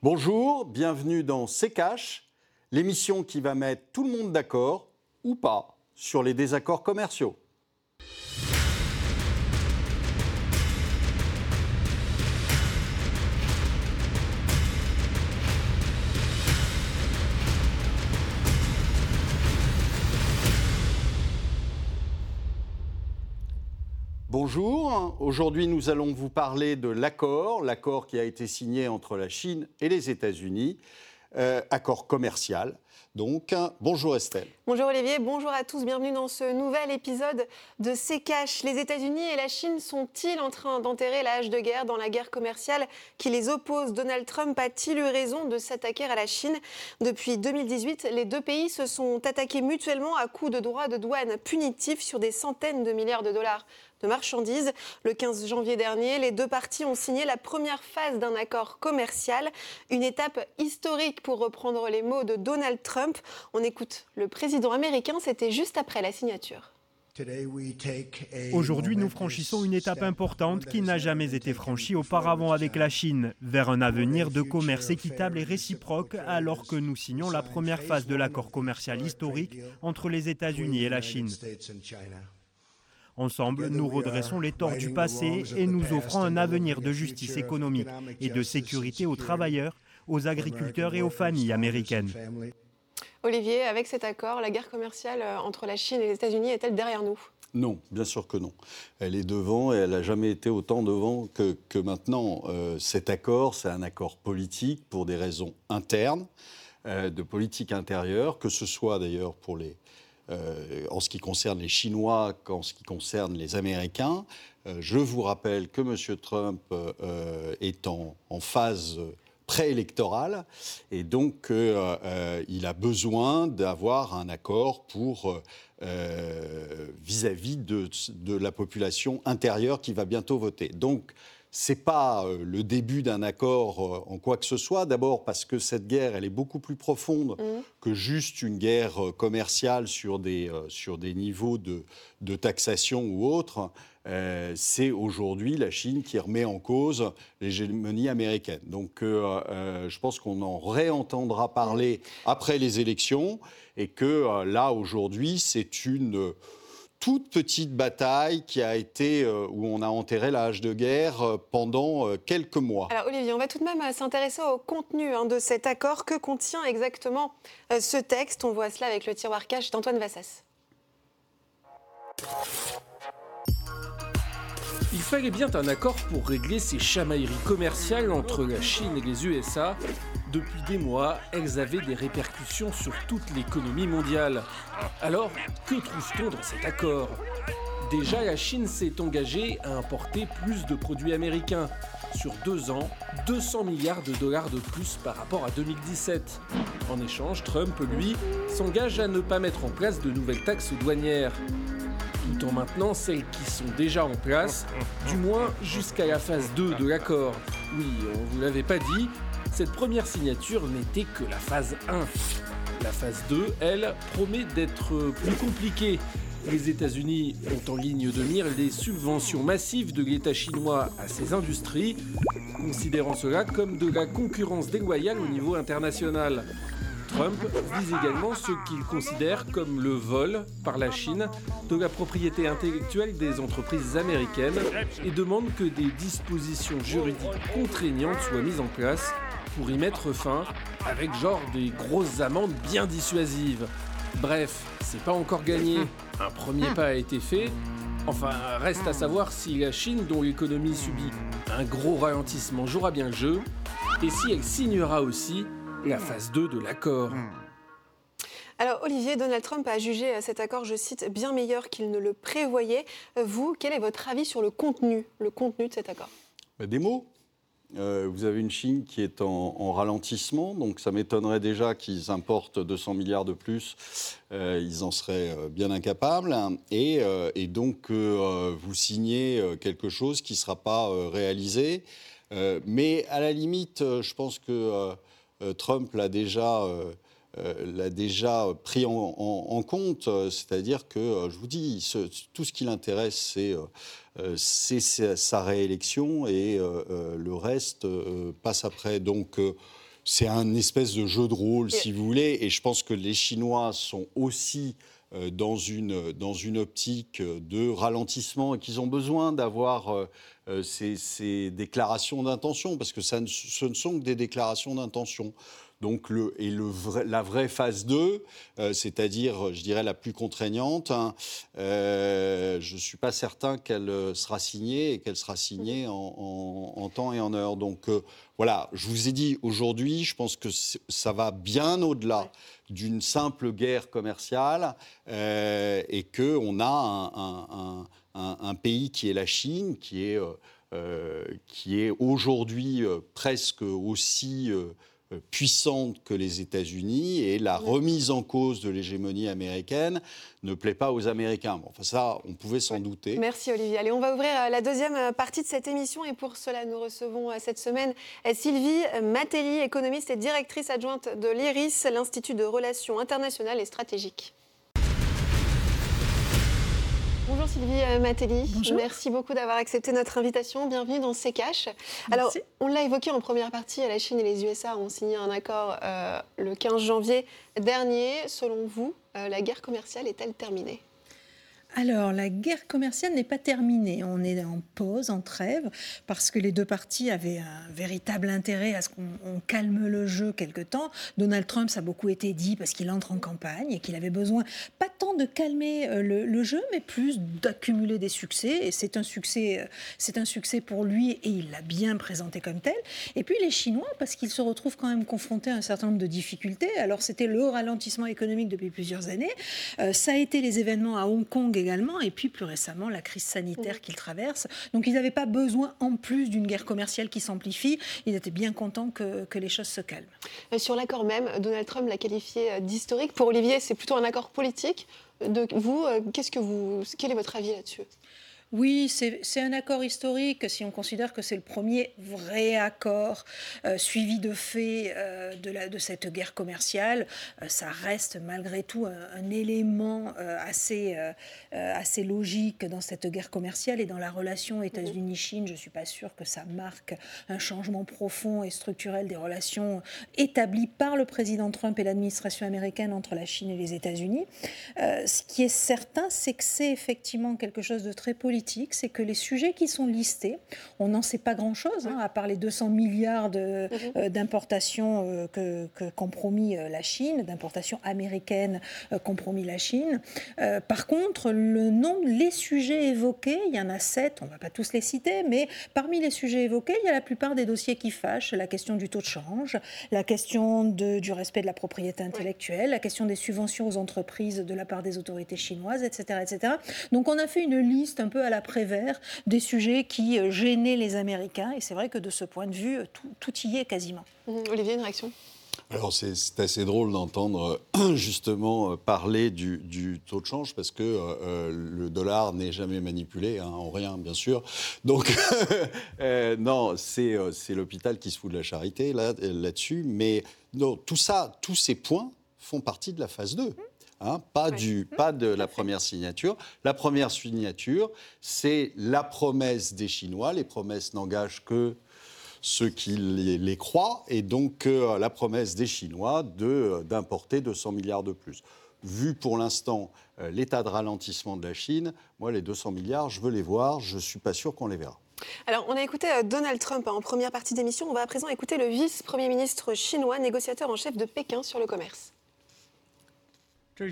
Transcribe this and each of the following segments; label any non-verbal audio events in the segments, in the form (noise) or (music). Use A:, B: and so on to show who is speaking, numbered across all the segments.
A: Bonjour, bienvenue dans C'est Cash, l'émission qui va mettre tout le monde d'accord, ou pas, sur les désaccords commerciaux. Bonjour, aujourd'hui nous allons vous parler de l'accord, l'accord qui a été signé entre la Chine et les États-Unis, euh, accord commercial. Donc, bonjour Estelle.
B: Bonjour Olivier, bonjour à tous, bienvenue dans ce nouvel épisode de C'est. Les États-Unis et la Chine sont-ils en train d'enterrer la hache de guerre dans la guerre commerciale qui les oppose? Donald Trump a-t-il eu raison de s'attaquer à la Chine? Depuis 2018, les deux pays se sont attaqués mutuellement à coups de droits de douane punitifs sur des centaines de milliards de dollars de marchandises. Le 15 janvier dernier, les deux parties ont signé la première phase d'un accord commercial, une étape historique pour reprendre les mots de Donald Trump. On écoute le président américain, c'était juste après la signature.
C: Aujourd'hui, nous franchissons une étape importante qui n'a jamais été franchie auparavant avec la Chine, vers un avenir de commerce équitable et réciproque, alors que nous signons la première phase de l'accord commercial historique entre les États-Unis et la Chine. Ensemble, nous redressons les torts du passé et nous offrons un avenir de justice économique et de sécurité aux travailleurs, aux agriculteurs et aux familles américaines.
B: Olivier, avec cet accord, la guerre commerciale euh, entre la Chine et les États-Unis est-elle derrière nous?
A: Non, bien sûr que non. Elle est devant et elle n'a jamais été autant devant que, maintenant. Euh, cet accord, c'est un accord politique pour des raisons internes, euh, de politique intérieure, que ce soit d'ailleurs pour les, en ce qui concerne les Chinois qu'en ce qui concerne les Américains. Je vous rappelle que M. Trump est en, phase préélectorale et donc il a besoin d'avoir un accord pour vis-à-vis de, de, la population intérieure qui va bientôt voter. Donc c'est pas euh, le début d'un accord euh, en quoi que ce soit. D'abord parce que cette guerre, elle est beaucoup plus profonde mmh. que juste une guerre euh, commerciale sur des, sur des niveaux de, de taxation ou autre. C'est aujourd'hui la Chine qui remet en cause l'hégémonie américaine. Donc je pense qu'on en réentendra parler après les élections et que là aujourd'hui c'est une toute petite bataille qui a été euh, où on a enterré la hache de guerre euh, pendant euh, quelques mois.
B: Alors Olivier, on va tout de même s'intéresser au contenu hein, de cet accord. Que contient exactement ce texte? On voit cela avec le tiroir cache d'Antoine Vassas.
D: Il fallait bien un accord pour régler ces chamailleries commerciales entre la Chine et les USA depuis des mois, elles avaient des répercussions sur toute l'économie mondiale. Alors, que trouve-t-on dans cet accord? Déjà, la Chine s'est engagée à importer plus de produits américains. Sur deux ans, 200 milliards de dollars de plus par rapport à 2017. En échange, Trump, lui, s'engage à ne pas mettre en place de nouvelles taxes douanières tout en maintenant celles qui sont déjà en place, du moins jusqu'à la phase 2 de l'accord. Oui, on vous l'avait pas dit, cette première signature n'était que la phase 1. La phase 2, elle, promet d'être plus compliquée. Les États-Unis ont en ligne de mire les subventions massives de l'État chinois à ces industries, considérant cela comme de la concurrence déloyale au niveau international. Trump vise également ce qu'il considère comme le vol par la Chine de la propriété intellectuelle des entreprises américaines et demande que des dispositions juridiques contraignantes soient mises en place pour y mettre fin, avec genre des grosses amendes bien dissuasives. Bref, c'est pas encore gagné. Un premier pas a été fait. Enfin, reste à savoir si la Chine, dont l'économie subit un gros ralentissement, jouera bien le jeu, et si elle signera aussi la phase 2 de l'accord.
B: Alors Olivier, Donald Trump a jugé cet accord, je cite, bien meilleur qu'il ne le prévoyait. Vous, quel est votre avis sur le contenu, le contenu de cet accord?
A: Bah, Des mots. Euh, vous avez une Chine qui est en, ralentissement, donc ça m'étonnerait déjà qu'ils importent 200 milliards de plus. Euh, ils en seraient euh, bien incapables. Et, donc, vous signez quelque chose qui ne sera pas réalisé. mais à la limite, je pense que Trump l'a déjà l'a déjà pris en, compte, c'est-à-dire que, je vous dis, tout ce qui l'intéresse, c'est euh, sa réélection et euh, euh, le reste passe après. Donc c'est un espèce de jeu de rôle, si vous voulez, et je pense que les Chinois sont aussi euh, dans une, dans une optique de ralentissement et qu'ils ont besoin d'avoir euh, euh, ces, déclarations d'intention, parce que ça ce ne sont que des déclarations d'intention. Donc le, et le la vraie phase 2, c'est-à-dire, je dirais, la plus contraignante, hein, je ne suis pas certain qu'elle sera signée et qu'elle sera signée en, temps et en heure. Donc voilà, je vous ai dit aujourd'hui, je pense que ça va bien au-delà d'une simple guerre commerciale euh, et qu'on a un, pays qui est la Chine, qui est, euh, euh, est aujourd'hui presque aussi euh, puissante que les États-Unis et la remise en cause de l'hégémonie américaine ne plaît pas aux Américains. enfin, ça, on pouvait s'en douter.
B: Merci Olivier. Allez, on va ouvrir euh, la deuxième euh, partie de cette émission et pour cela, nous recevons cette semaine Sylvie Matelli, économiste et directrice adjointe de l'IRIS, l'Institut de relations internationales et stratégiques. Bonjour Sylvie euh, Matelli. Merci beaucoup d'avoir accepté notre invitation. Bienvenue dans C'est Alors, on l'a évoqué en première partie, la Chine et les USA ont signé un accord euh, le 15 janvier dernier. Selon vous, euh, la guerre commerciale est-elle terminée?
E: Alors, la guerre commerciale n'est pas terminée. On est en pause, en trêve, parce que les deux parties avaient un véritable intérêt à ce qu'on calme le jeu quelque temps. Donald Trump, ça a beaucoup été dit parce qu'il entre en campagne et qu'il avait besoin, pas tant de calmer euh, le, jeu, mais plus d'accumuler des succès. Et c'est un succès, euh, c'est un succès pour lui et il l'a bien présenté comme tel. Et puis les Chinois, parce qu'ils se retrouvent quand même confrontés à un certain nombre de difficultés. Alors, c'était le ralentissement économique depuis plusieurs années. Euh, ça a été les événements à Hong Kong également, et puis plus récemment la crise sanitaire qu'ils traversent. Donc ils n'avaient pas besoin en plus d'une guerre commerciale qui s'amplifie. Ils étaient bien contents que, que les choses se calment.
B: Euh, sur l'accord même, Donald Trump l'a qualifié euh, d'historique. Pour Olivier, c'est plutôt un accord politique. De vous, euh, qu'est-ce que vous, quel est votre avis là-dessus?
E: Oui, c'est un accord historique si on considère que c'est le premier vrai accord euh, suivi de faits euh, de, cette guerre commerciale. Euh, ça reste malgré tout un, élément assez, assez logique dans cette guerre commerciale et dans la relation États-Unis-Chine. Je ne suis pas sûre que ça marque un changement profond et structurel des relations établies par le président Trump et l'administration américaine entre la Chine et les États-Unis. ce qui est certain, c'est que c'est effectivement quelque chose de très politique c'est que les sujets qui sont listés, on n'en sait pas grand-chose, hein, à part les 200 milliards mhm. euh, d'importations euh, que, compromis euh, la Chine, d'importations américaines compromis la Chine. par contre, le nombre, les sujets évoqués, il y en a sept, on ne va pas tous les citer, mais parmi les sujets évoqués, il y a la plupart des dossiers qui fâchent, la question du taux de change, la question de, du respect de la propriété intellectuelle, la question des subventions aux entreprises de la part des autorités chinoises, etc., etc. Donc on a fait une liste un peu à la prévert des sujets qui euh, gênaient les Américains. Et c'est vrai que de ce point de vue, tout, y est quasiment.
B: Mmh, Olivier, une réaction?
A: Alors c'est assez drôle d'entendre euh, (clears throat) justement euh, parler du, taux de change parce que le dollar n'est jamais manipulé hein, en rien bien sûr. Donc (laughs) non, c'est l'hôpital qui se fout de la charité là-dessus. mais non, tout ça, tous ces points font partie de la phase 2. Hein, pas, du, pas de la première signature. La première signature, c'est la promesse des Chinois. Les promesses n'engagent que ceux qui les, croient, et donc euh, la promesse des Chinois d'importer 200 milliards de plus. Vu pour l'instant euh, l'état de ralentissement de la Chine, moi les 200 milliards, je veux les voir, je ne suis pas sûr qu'on les verra.
B: Alors, on a écouté euh, Donald Trump hein, en première partie d'émission. On va à présent écouter le vice-premier ministre chinois, négociateur en chef de Pékin sur le commerce.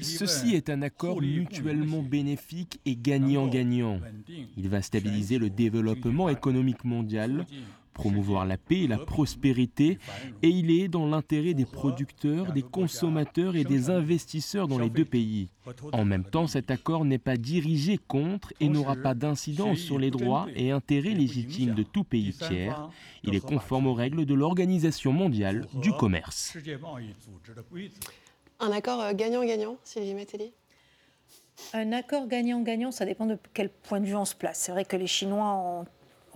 F: Ceci est un accord mutuellement bénéfique et gagnant-gagnant. Il va stabiliser le développement économique mondial, promouvoir la paix et la prospérité, et il est dans l'intérêt des producteurs, des consommateurs et des investisseurs dans les deux pays. En même temps, cet accord n'est pas dirigé contre et n'aura pas d'incidence sur les droits et intérêts légitimes de tout pays tiers. Il est conforme aux règles de l'Organisation mondiale du commerce.
B: Un accord euh, gagnant-gagnant, Sylvie Metelli?
E: Un accord gagnant-gagnant, ça dépend de quel point de vue on se place. C'est vrai que les Chinois ont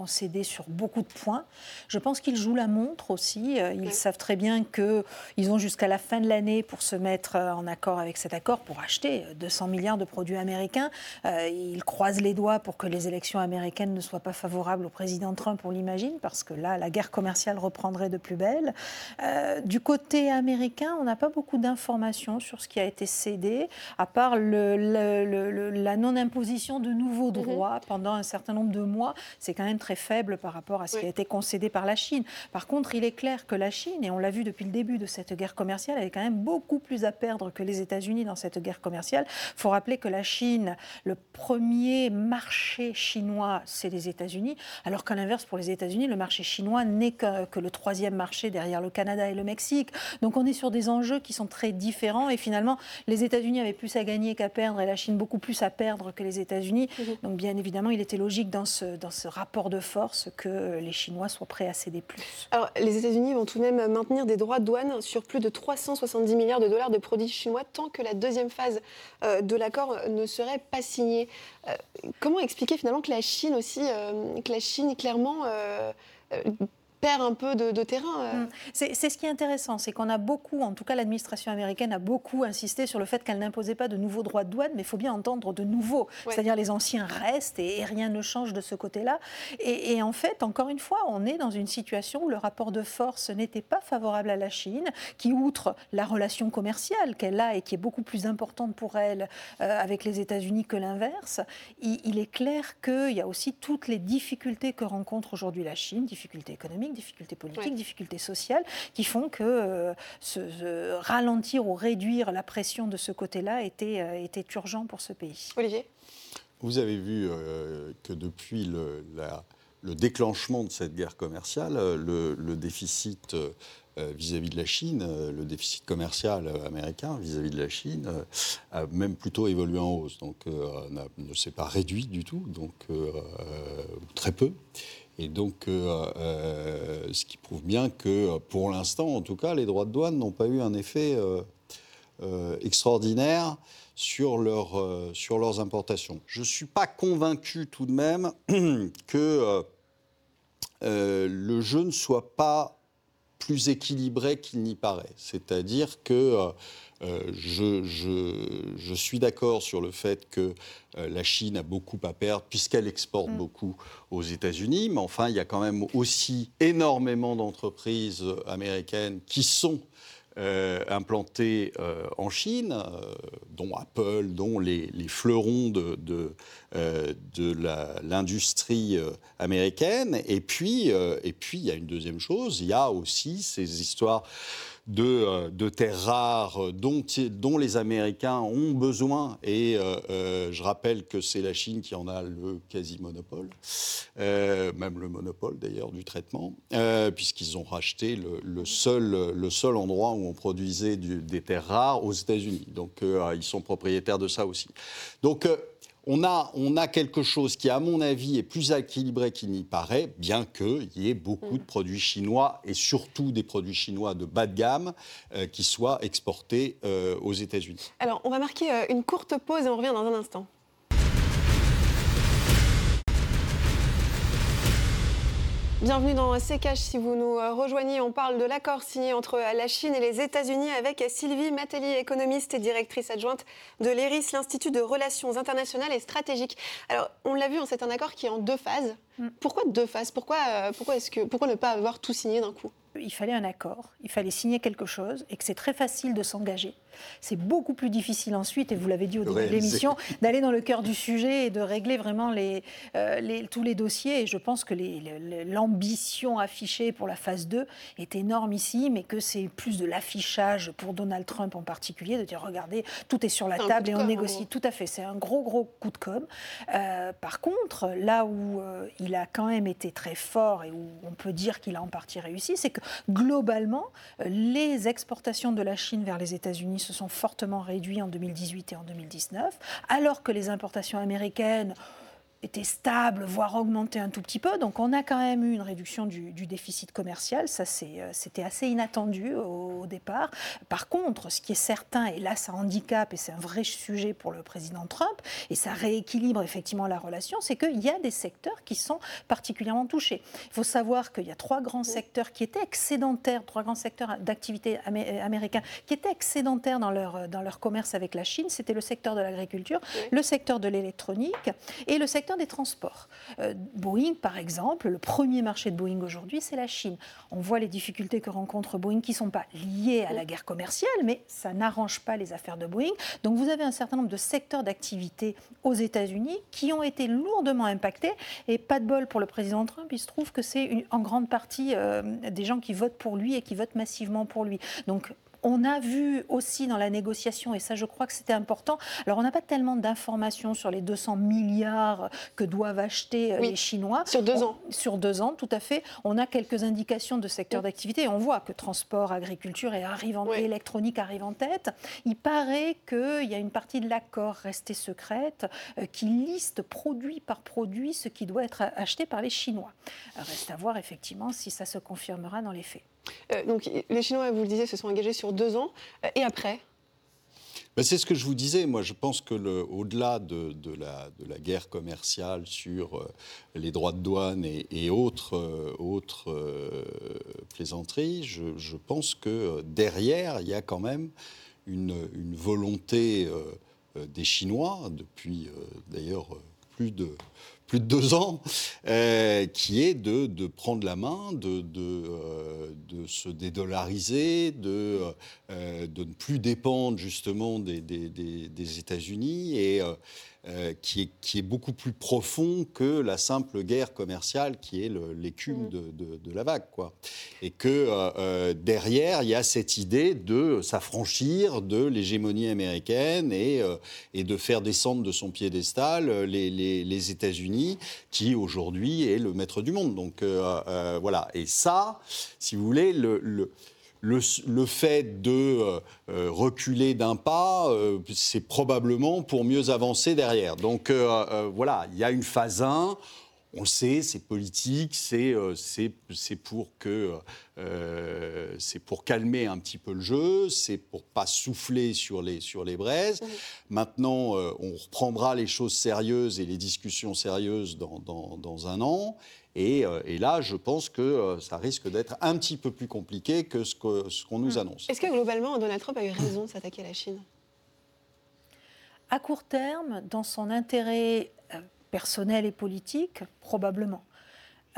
E: ont cédé sur beaucoup de points. Je pense qu'ils jouent la montre aussi. Ils savent très bien qu'ils ont jusqu'à la fin de l'année pour se mettre en accord avec cet accord, pour acheter 200 milliards de produits américains. Ils croisent les doigts pour que les élections américaines ne soient pas favorables au président Trump, on l'imagine, parce que là, la guerre commerciale reprendrait de plus belle. du côté américain, on n'a pas beaucoup d'informations sur ce qui a été cédé, à part la non-imposition de nouveaux mhm. droits pendant un certain nombre de mois. C'est quand même très faible par rapport à ce qui a été concédé par la Chine. Par contre, il est clair que la Chine, et on l'a vu depuis le début de cette guerre commerciale, avait quand même beaucoup plus à perdre que les États-Unis dans cette guerre commerciale. Il faut rappeler que la Chine, le premier marché chinois, c'est les États-Unis, alors qu'à l'inverse, pour les États-Unis, le marché chinois n'est que, que le troisième marché derrière le Canada et le Mexique. Donc on est sur des enjeux qui sont très différents et finalement, les États-Unis avaient plus à gagner qu'à perdre et la Chine beaucoup plus à perdre que les États-Unis. Mhm. Donc bien évidemment, il était logique dans ce, dans ce rapport de force que les Chinois soient prêts à céder plus.
B: Alors les États-Unis vont tout de même maintenir des droits de douane sur plus de 370 milliards de dollars de produits chinois tant que la deuxième phase euh, de l'accord ne serait pas signée. Euh, comment expliquer finalement que la Chine aussi, euh, que la Chine clairement perd un peu de, terrain. Euh.
E: Mm. C'est ce qui est intéressant, c'est qu'on a beaucoup, en tout cas l'administration américaine a beaucoup insisté sur le fait qu'elle n'imposait pas de nouveaux droits de douane, mais il faut bien entendre de nouveaux. C'est-à-dire les anciens restent et, rien ne change de ce côté-là. Et, en fait, encore une fois, on est dans une situation où le rapport de force n'était pas favorable à la Chine, qui, outre la relation commerciale qu'elle a et qui est beaucoup plus importante pour elle euh, avec les États-Unis que l'inverse, il, est clair qu'il y a aussi toutes les difficultés que rencontre aujourd'hui la Chine, difficultés économiques difficultés politiques, difficultés sociales, qui font que euh, se, ralentir ou réduire la pression de ce côté-là était, euh, était urgent pour ce pays.
B: Olivier?
A: Vous avez vu euh, que depuis le, le, déclenchement de cette guerre commerciale, le, déficit vis-à-vis de la Chine, le déficit commercial américain vis-à-vis de la Chine a même plutôt évolué en hausse, donc ne s'est pas réduit du tout, donc très peu. Et donc, euh, euh, ce qui prouve bien que, pour l'instant, en tout cas, les droits de douane n'ont pas eu un effet euh, extraordinaire sur, leur, sur leurs importations. Je ne suis pas convaincu tout de même (clears throat) que le jeu ne soit pas plus équilibré qu'il n'y paraît. C'est-à-dire que euh, je, suis d'accord sur le fait que euh, la Chine a beaucoup à perdre puisqu'elle exporte mm. beaucoup aux États-Unis, mais enfin, il y a quand même aussi énormément d'entreprises américaines qui sont euh, implantés euh, en Chine, euh, dont Apple, dont les, fleurons de, de, de l'industrie américaine. Et puis, et puis, il y a une deuxième chose, il y a aussi ces histoires de, de, terres rares dont, les Américains ont besoin. Et je rappelle que c'est la Chine qui en a le quasi-monopole, même le monopole d'ailleurs du traitement, puisqu'ils ont racheté le, seul, le seul endroit où on produisait des terres rares aux États-Unis. Donc euh, ils sont propriétaires de ça aussi. Donc euh, on a, on a, quelque chose qui, à mon avis, est plus équilibré qu'il n'y paraît, bien qu'il y ait beaucoup de produits chinois, et surtout des produits chinois de bas de gamme, euh, qui soient exportés aux États-Unis.
B: Alors, on va marquer une courte pause et on revient dans un instant. Bienvenue dans CKH. Si vous nous euh, rejoignez, on parle de l'accord signé entre euh, la Chine et les États-Unis avec Sylvie Matelli, économiste et directrice adjointe de l'ERIS, l'Institut de Relations internationales et stratégiques. Alors, on l'a vu, hein, c'est un accord qui est en deux phases. Mm. Pourquoi deux phases? Pourquoi, euh, pourquoi, est-ce que, pourquoi ne pas avoir tout signé d'un coup?
E: Il fallait un accord, il fallait signer quelque chose et que c'est très facile de s'engager. C'est beaucoup plus difficile ensuite, et vous l'avez dit au début de l'émission, d'aller dans le cœur du sujet et de régler vraiment les, euh, tous les dossiers. Et je pense que l'ambition affichée pour la phase 2 est énorme ici, mais que c'est plus de l'affichage pour Donald Trump en particulier, de dire regardez, tout est sur la table et on négocie. Tout à fait, c'est un gros, gros coup de com'. Euh, par contre, là où euh, il a quand même été très fort et où on peut dire qu'il a en partie réussi, c'est que globalement, les exportations de la Chine vers les États-Unis se sont fortement réduites en 2018 et en 2019, alors que les importations américaines était stable, voire augmenté un tout petit peu. Donc on a quand même eu une réduction du, déficit commercial. Ça, euh, c'était assez inattendu au, départ. Par contre, ce qui est certain, et là ça handicap, et c'est un vrai sujet pour le président Trump, et ça rééquilibre effectivement la relation, c'est qu'il y a des secteurs qui sont particulièrement touchés. Il faut savoir qu'il y a trois grands secteurs qui étaient excédentaires, trois grands secteurs d'activité américains qui étaient excédentaires dans leur, dans leur commerce avec la Chine. C'était le secteur de l'agriculture, le secteur de l'électronique et le secteur des transports. Euh, Boeing, par exemple, le premier marché de Boeing aujourd'hui, c'est la Chine. On voit les difficultés que rencontre Boeing qui ne sont pas liées à la guerre commerciale, mais ça n'arrange pas les affaires de Boeing. Donc vous avez un certain nombre de secteurs d'activité aux États-Unis qui ont été lourdement impactés. Et pas de bol pour le président Trump, il se trouve que c'est en grande partie euh, des gens qui votent pour lui et qui votent massivement pour lui. Donc on a vu aussi dans la négociation, et ça je crois que c'était important, alors on n'a pas tellement d'informations sur les 200 milliards que doivent acheter euh, les Chinois.
B: Sur deux ans.
E: sur deux ans, tout à fait. On a quelques indications de secteur d'activité et on voit que transport, agriculture et arrive en, électronique arrivent en tête. Il paraît qu'il y a une partie de l'accord restée secrète euh, qui liste produit par produit ce qui doit être acheté par les Chinois. Reste à voir effectivement si ça se confirmera dans les faits.
B: Euh, donc les Chinois, vous le disiez, se sont engagés sur deux ans. Euh, et après
A: ben, c'est ce que je vous disais. Moi, je pense que au-delà de, la, guerre commerciale sur euh, les droits de douane et, autres, plaisanteries, je, pense que derrière, il y a quand même une volonté des Chinois, depuis d'ailleurs plus de, plus de deux ans, euh, qui est de, prendre la main, de, euh, se dédollariser, de, euh, de ne plus dépendre justement des, des, des, États-Unis et euh, qui, est, qui, est, beaucoup plus profond que la simple guerre commerciale qui est l'écume mm. de, de, la vague. Quoi. Et que euh, euh, derrière, il y a cette idée de s'affranchir de l'hégémonie américaine et, et, de faire descendre de son piédestal les, les, les États-Unis, qui aujourd'hui est le maître du monde. Donc voilà. Et ça, si vous voulez, le, le le, fait de euh, euh, reculer d'un pas, euh, c'est probablement pour mieux avancer derrière. Donc voilà, il y a une phase 1. On le sait, c'est politique, c'est pour que c'est pour calmer un petit peu le jeu, c'est pour pas souffler sur les sur les braises. Maintenant, on reprendra les choses sérieuses et les discussions sérieuses dans, dans, dans un an. Euh, et, là, je pense que euh, ça risque d'être un petit peu plus compliqué que ce qu'on nous hmm. annonce.
B: Est-ce que globalement, Donald Trump a eu raison de s'attaquer à la Chine?
E: À court terme, dans son intérêt personnel et politique, probablement.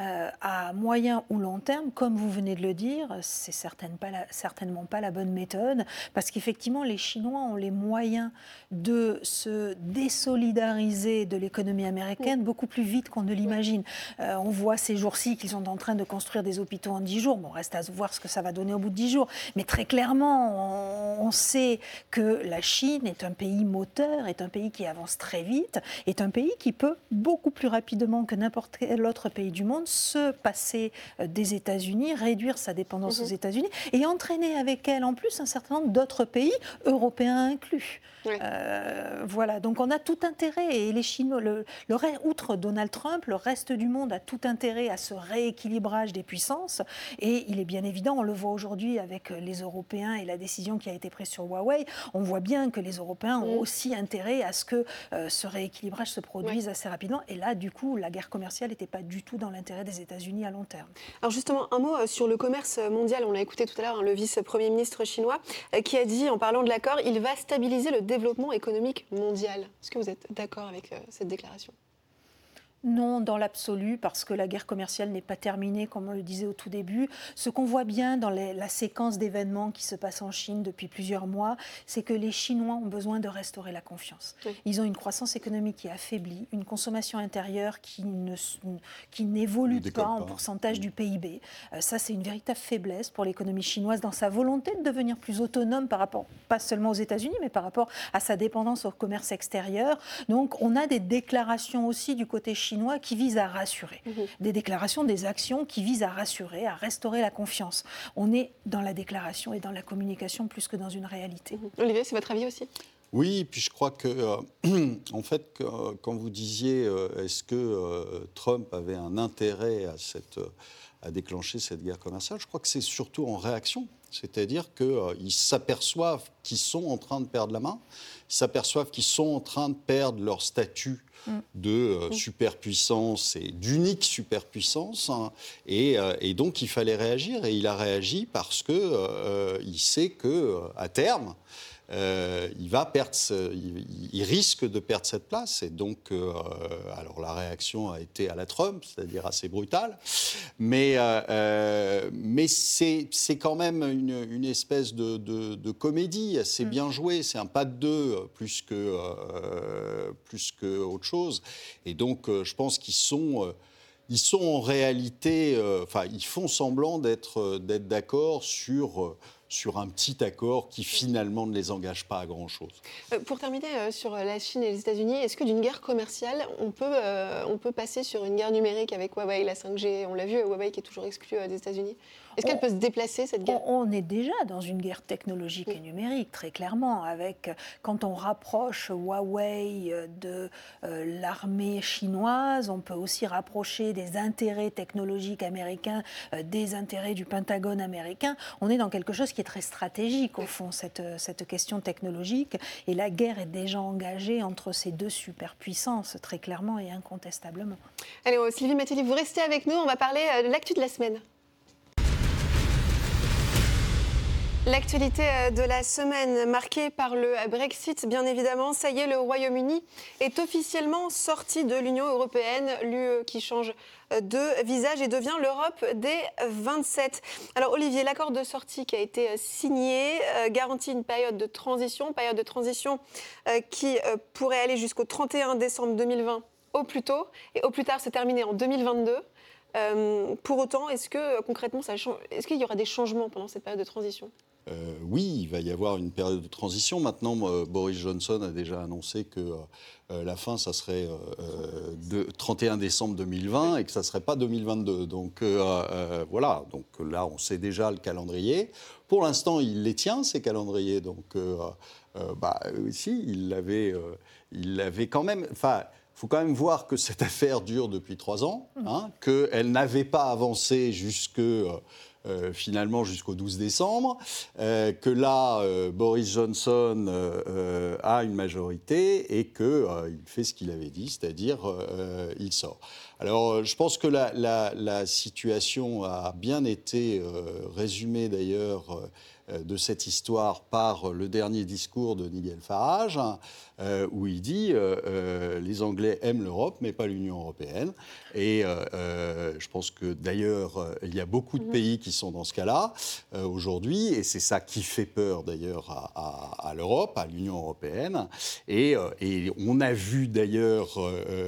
E: Euh, à moyen ou long terme, comme vous venez de le dire, c'est certainement pas la bonne méthode, parce qu'effectivement, les Chinois ont les moyens de se désolidariser de l'économie américaine beaucoup plus vite qu'on ne l'imagine. Euh, on voit ces jours-ci qu'ils sont en train de construire des hôpitaux en 10 jours. Bon, reste à voir ce que ça va donner au bout de 10 jours. Mais très clairement, on, on sait que la Chine est un pays moteur, est un pays qui avance très vite, est un pays qui peut beaucoup plus rapidement que n'importe quel autre pays du monde se passer euh, des États-Unis, réduire sa dépendance aux mhm. États-Unis et entraîner avec elle en plus un certain nombre d'autres pays, européens inclus. Euh, voilà, donc on a tout intérêt, et les Chinois, le, outre Donald Trump, le reste du monde a tout intérêt à ce rééquilibrage des puissances. Et il est bien évident, on le voit aujourd'hui avec les Européens et la décision qui a été prise sur Huawei, on voit bien que les Européens ont aussi intérêt à ce que euh, ce rééquilibrage se produise assez rapidement. Et là, du coup, la guerre commerciale n'était pas du tout dans l'intérêt des États-Unis à long terme.
B: Alors justement, un mot euh, sur le commerce mondial. On l'a écouté tout à l'heure, hein, le vice-premier ministre chinois, qui a dit, en parlant de l'accord, il va stabiliser le développement économique mondial. Est-ce que vous êtes d'accord avec euh, cette déclaration?
E: Non, dans l'absolu, parce que la guerre commerciale n'est pas terminée, comme on le disait au tout début. Ce qu'on voit bien dans la séquence d'événements qui se passe en Chine depuis plusieurs mois, c'est que les Chinois ont besoin de restaurer la confiance. Ils ont une croissance économique qui est affaiblie, une consommation intérieure qui, ne, qui n'évolue pas en pourcentage du PIB. Euh, ça, c'est une véritable faiblesse pour l'économie chinoise dans sa volonté de devenir plus autonome par rapport, pas seulement aux États-Unis, mais par rapport à sa dépendance au commerce extérieur. Donc, on a des déclarations aussi du côté chinois chinois qui visent à rassurer. Mhm. Des déclarations, des actions qui visent à rassurer, à restaurer la confiance. On est dans la déclaration et dans la communication plus que dans une réalité.
B: Mhm. Olivier, c'est votre avis aussi?
A: Oui, puis je crois que, (clears throat) en fait, quand vous disiez est-ce que Trump avait un intérêt à, cette, à déclencher cette guerre commerciale, je crois que c'est surtout en réaction. C'est-à-dire qu'ils s'aperçoivent qu'ils sont en train de perdre la main, ils s'aperçoivent qu'ils sont en train de perdre leur statut de euh, mm. superpuissance et d'unique superpuissance. Hein. Euh, et, donc, il fallait réagir. Et il a réagi parce qu'il euh, il sait que à terme, euh, il va perdre, il, risque de perdre cette place. Et donc, euh, alors la réaction a été à la Trump, c'est-à-dire assez brutale, mais, euh, mais c'est quand même une, espèce de, comédie assez mm. bien jouée. C'est un pas de deux plus que plus que autre chose. Et donc, je pense qu'ils sont ils sont en réalité, enfin, ils font semblant d'être d'accord sur sur un petit accord qui finalement ne les engage pas à grand-chose.
B: Euh, pour terminer euh, sur la Chine et les États-Unis, est-ce que d'une guerre commerciale, on peut, euh, on peut passer sur une guerre numérique avec Huawei, la 5G On l'a vu, Huawei qui est toujours exclu des États-Unis. Est-ce qu'elle peut se déplacer, cette guerre?
E: On, est déjà dans une guerre technologique et numérique, très clairement, avec, quand on rapproche Huawei de euh, l'armée chinoise, on peut aussi rapprocher des intérêts technologiques américains euh, des intérêts du Pentagone américain. On est dans quelque chose qui est très stratégique, au fond, cette, cette question technologique. Et la guerre est déjà engagée entre ces deux superpuissances, très clairement et incontestablement.
B: Allez, Sylvie Mathilde, vous restez avec nous, on va parler euh, de l'actu de la semaine. L'actualité euh, de la semaine marquée par le Brexit, bien évidemment, ça y est, le Royaume-Uni est officiellement sorti de l'Union européenne, l'UE qui change euh, de visage et devient l'Europe des 27. Alors Olivier, l'accord de sortie qui a été euh, signé garantit une période de transition, période de transition qui pourrait aller jusqu'au 31 décembre 2020 au plus tôt et au plus tard se terminer en 2022. pour autant, est-ce que concrètement, est-ce qu'il y aura des changements pendant cette période de transition?
A: Euh, oui, il va y avoir une période de transition. Maintenant, Boris Johnson a déjà annoncé que euh, la fin, ça serait de 31 décembre 2020 et que ça ne serait pas 2022. Donc euh, voilà, donc là, on sait déjà le calendrier. Pour l'instant, il les tient, ces calendriers. Donc, bah, si, il l'avait il l'avait quand même. Enfin, il faut quand même voir que cette (laughs) affaire dure depuis trois ans, hein, qu'elle n'avait pas avancé jusque euh, finalement jusqu'au 12 décembre, euh, que là, euh, Boris Johnson a une majorité et qu'il fait ce qu'il avait dit, c'est-à-dire il sort. Alors, je pense que la, la situation a bien été résumée d'ailleurs de cette histoire par le dernier discours de Nigel Farage, euh, où il dit euh, euh, les Anglais aiment l'Europe, mais pas l'Union européenne. Et je pense que d'ailleurs, il y a beaucoup de mhm. pays qui sont dans ce cas-là aujourd'hui, et c'est ça qui fait peur d'ailleurs à, l'Europe, à l'Union européenne. Et, on a vu d'ailleurs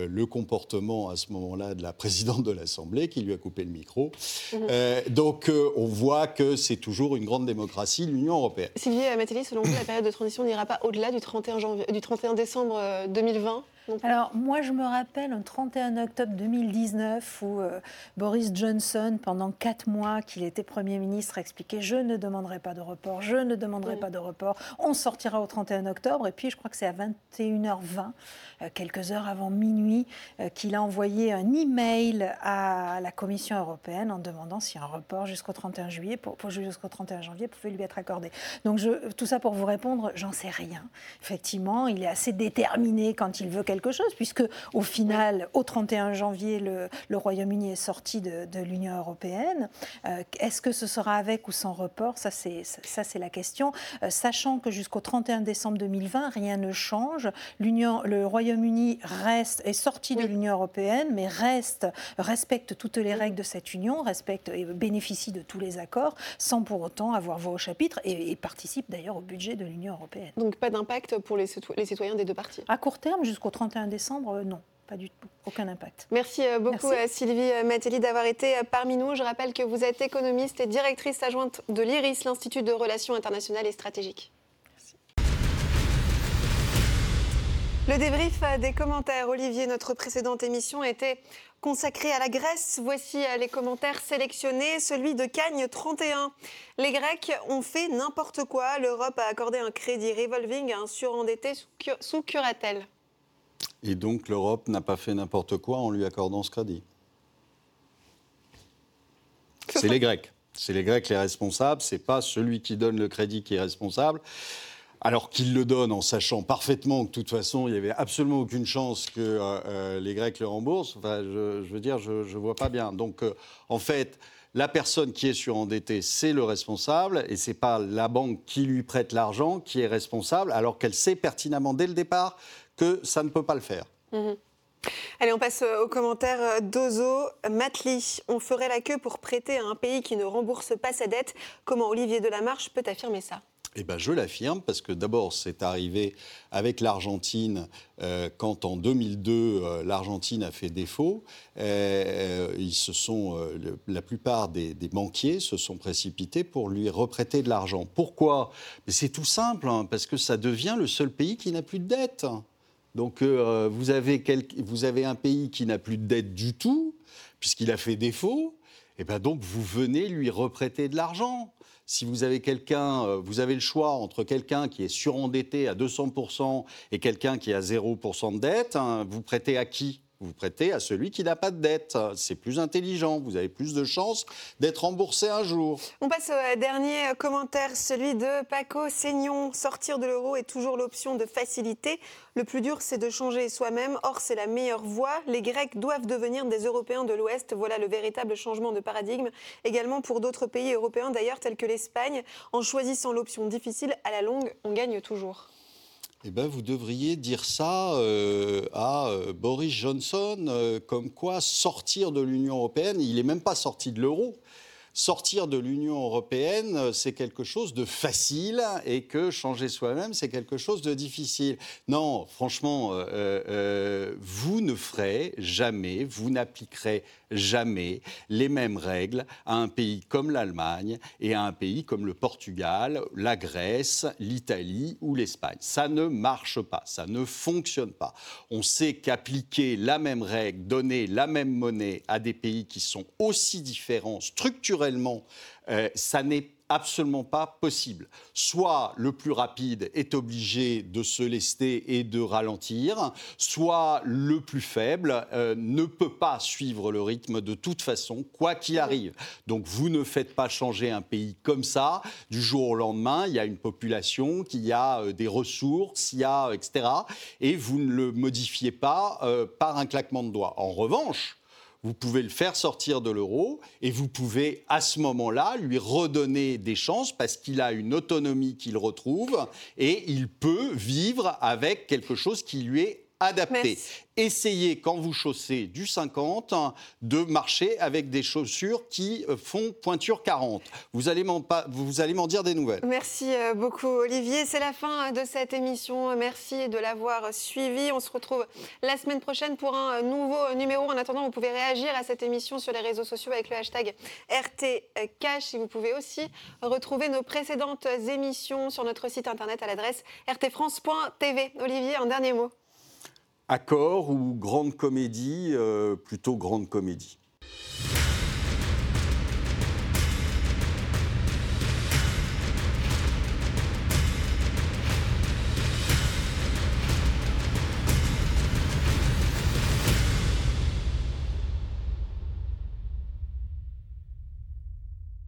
A: le comportement à ce moment-là de la présidente de l'Assemblée qui lui a coupé le micro. Mhm. donc on voit que c'est toujours une grande démocratie, l'Union européenne.
B: Sylvie Matéli, selon vous, la période de transition n'ira pas au-delà du 31, janvier, du 31 décembre 2020
E: alors, moi, je me rappelle un 31 octobre 2019 où euh, Boris Johnson, pendant quatre mois qu'il était Premier ministre, expliquait Je ne demanderai pas de report, je ne demanderai pas de report, on sortira au 31 octobre. Et puis, je crois que c'est à 21h20, euh, quelques heures avant minuit, euh, qu'il a envoyé un email à la Commission européenne en demandant si un report jusqu'au 31 juillet, pour, jusqu'au 31 janvier, pouvait lui être accordé. Donc, je, tout ça pour vous répondre, j'en sais rien. Effectivement, il est assez déterminé quand il veut quelque chose, puisque au final, au 31 janvier, le, Royaume-Uni est sorti de, l'Union européenne. Euh, est-ce que ce sera avec ou sans report? Ça, c'est la question. Euh, sachant que jusqu'au 31 décembre 2020, rien ne change. L'Union, le Royaume-Uni reste est sorti de l'Union européenne, mais reste respecte toutes les règles de cette union, respecte et bénéficie de tous les accords, sans pour autant avoir voix au chapitre et, participe d'ailleurs au budget de l'Union européenne.
B: Donc pas d'impact pour les, les citoyens des deux parties?
E: À court terme, jusqu'au 31 31 décembre, euh, non pas du tout, aucun impact.
B: Merci euh, beaucoup Sylvie euh, Matéli d'avoir été parmi nous. Je rappelle que vous êtes économiste et directrice adjointe de l'IRIS, l'Institut de Relations internationales et stratégiques. Le débrief des commentaires. Olivier, notre précédente émission était consacrée à la Grèce. Voici les commentaires sélectionnés. Celui de Cagne 31. Les Grecs ont fait n'importe quoi. L'Europe a accordé un crédit revolving à un surendetté sous curatelle.
A: Et donc l'Europe n'a pas fait n'importe quoi en lui accordant ce crédit. C'est les Grecs. C'est les Grecs les responsables. C'est pas celui qui donne le crédit qui est responsable alors qu'il le donne en sachant parfaitement que de toute façon, il n'y avait absolument aucune chance que euh, euh, les Grecs le remboursent, je, veux dire, je ne vois pas bien. Donc, euh, en fait, la personne qui est surendettée, c'est le responsable, et ce n'est pas la banque qui lui prête l'argent qui est responsable, alors qu'elle sait pertinemment dès le départ que ça ne peut pas le faire.
B: Mhm. Allez, on passe au commentaire d'Ozo. Matli, on ferait la queue pour prêter à un pays qui ne rembourse pas sa dette. Comment Olivier Delamarche peut affirmer ça?
A: Eh ben, je l'affirme parce que d'abord, c'est arrivé avec l'Argentine euh, quand en 2002, euh, l'Argentine a fait défaut. Euh, ils se sont, la plupart des, banquiers se sont précipités pour lui reprêter de l'argent. Pourquoi? C'est tout simple, hein, parce que ça devient le seul pays qui n'a plus de dette. Donc vous, avez vous avez un pays qui n'a plus de dette du tout, puisqu'il a fait défaut. Et eh ben donc vous venez lui reprêter de l'argent. Si vous avez quelqu'un, euh, vous avez le choix entre quelqu'un qui est surendetté à 200% et quelqu'un qui a 0% de dette, hein, vous prêtez à qui? Vous prêtez à celui qui n'a pas de dette. C'est plus intelligent, vous avez plus de chances d'être remboursé un jour.
B: On passe au dernier commentaire, celui de Paco Seignon. Sortir de l'euro est toujours l'option de facilité. Le plus dur, c'est de changer soi-même. Or, c'est la meilleure voie. Les Grecs doivent devenir des Européens de l'Ouest. Voilà le véritable changement de paradigme. Également pour d'autres pays européens, d'ailleurs, tels que l'Espagne. En choisissant l'option difficile, à la longue, on gagne toujours.
A: Eh ben, vous devriez dire ça euh, à euh, Boris Johnson, euh, comme quoi sortir de l'Union européenne, il n'est même pas sorti de l'euro sortir de l'Union européenne, euh, c'est quelque chose de facile et que changer soi-même, c'est quelque chose de difficile. Non, franchement, euh, euh, vous ne ferez jamais, vous n'appliquerez jamais les mêmes règles à un pays comme l'Allemagne et à un pays comme le Portugal, la Grèce, l'Italie ou l'Espagne. Ça ne marche pas, ça ne fonctionne pas. On sait qu'appliquer la même règle, donner la même monnaie à des pays qui sont aussi différents structurellement, euh, ça n'est absolument pas possible. Soit le plus rapide est obligé de se lester et de ralentir, soit le plus faible euh, ne peut pas suivre le rythme de toute façon, quoi qu'il arrive. Donc vous ne faites pas changer un pays comme ça du jour au lendemain. Il y a une population, qui a euh, des ressources, il a etc. Et vous ne le modifiez pas par un claquement de doigts. En revanche, vous pouvez le faire sortir de l'euro et vous pouvez à ce moment-là lui redonner des chances parce qu'il a une autonomie qu'il retrouve et il peut vivre avec quelque chose qui lui est adapté. Essayez, quand vous chaussez du 50, de marcher avec des chaussures qui euh, font pointure 40. Vous allez m'en dire des nouvelles.
B: Merci euh, beaucoup, Olivier. C'est la fin de cette émission. Merci de l'avoir suivi. On se retrouve la semaine prochaine pour un nouveau numéro. En attendant, vous pouvez réagir à cette émission sur les réseaux sociaux avec le hashtag RTCash. Et vous pouvez aussi retrouver nos précédentes émissions sur notre site internet à l'adresse rtfrance.tv. Olivier, un dernier mot
A: accord ou grande comédie, euh, plutôt grande comédie.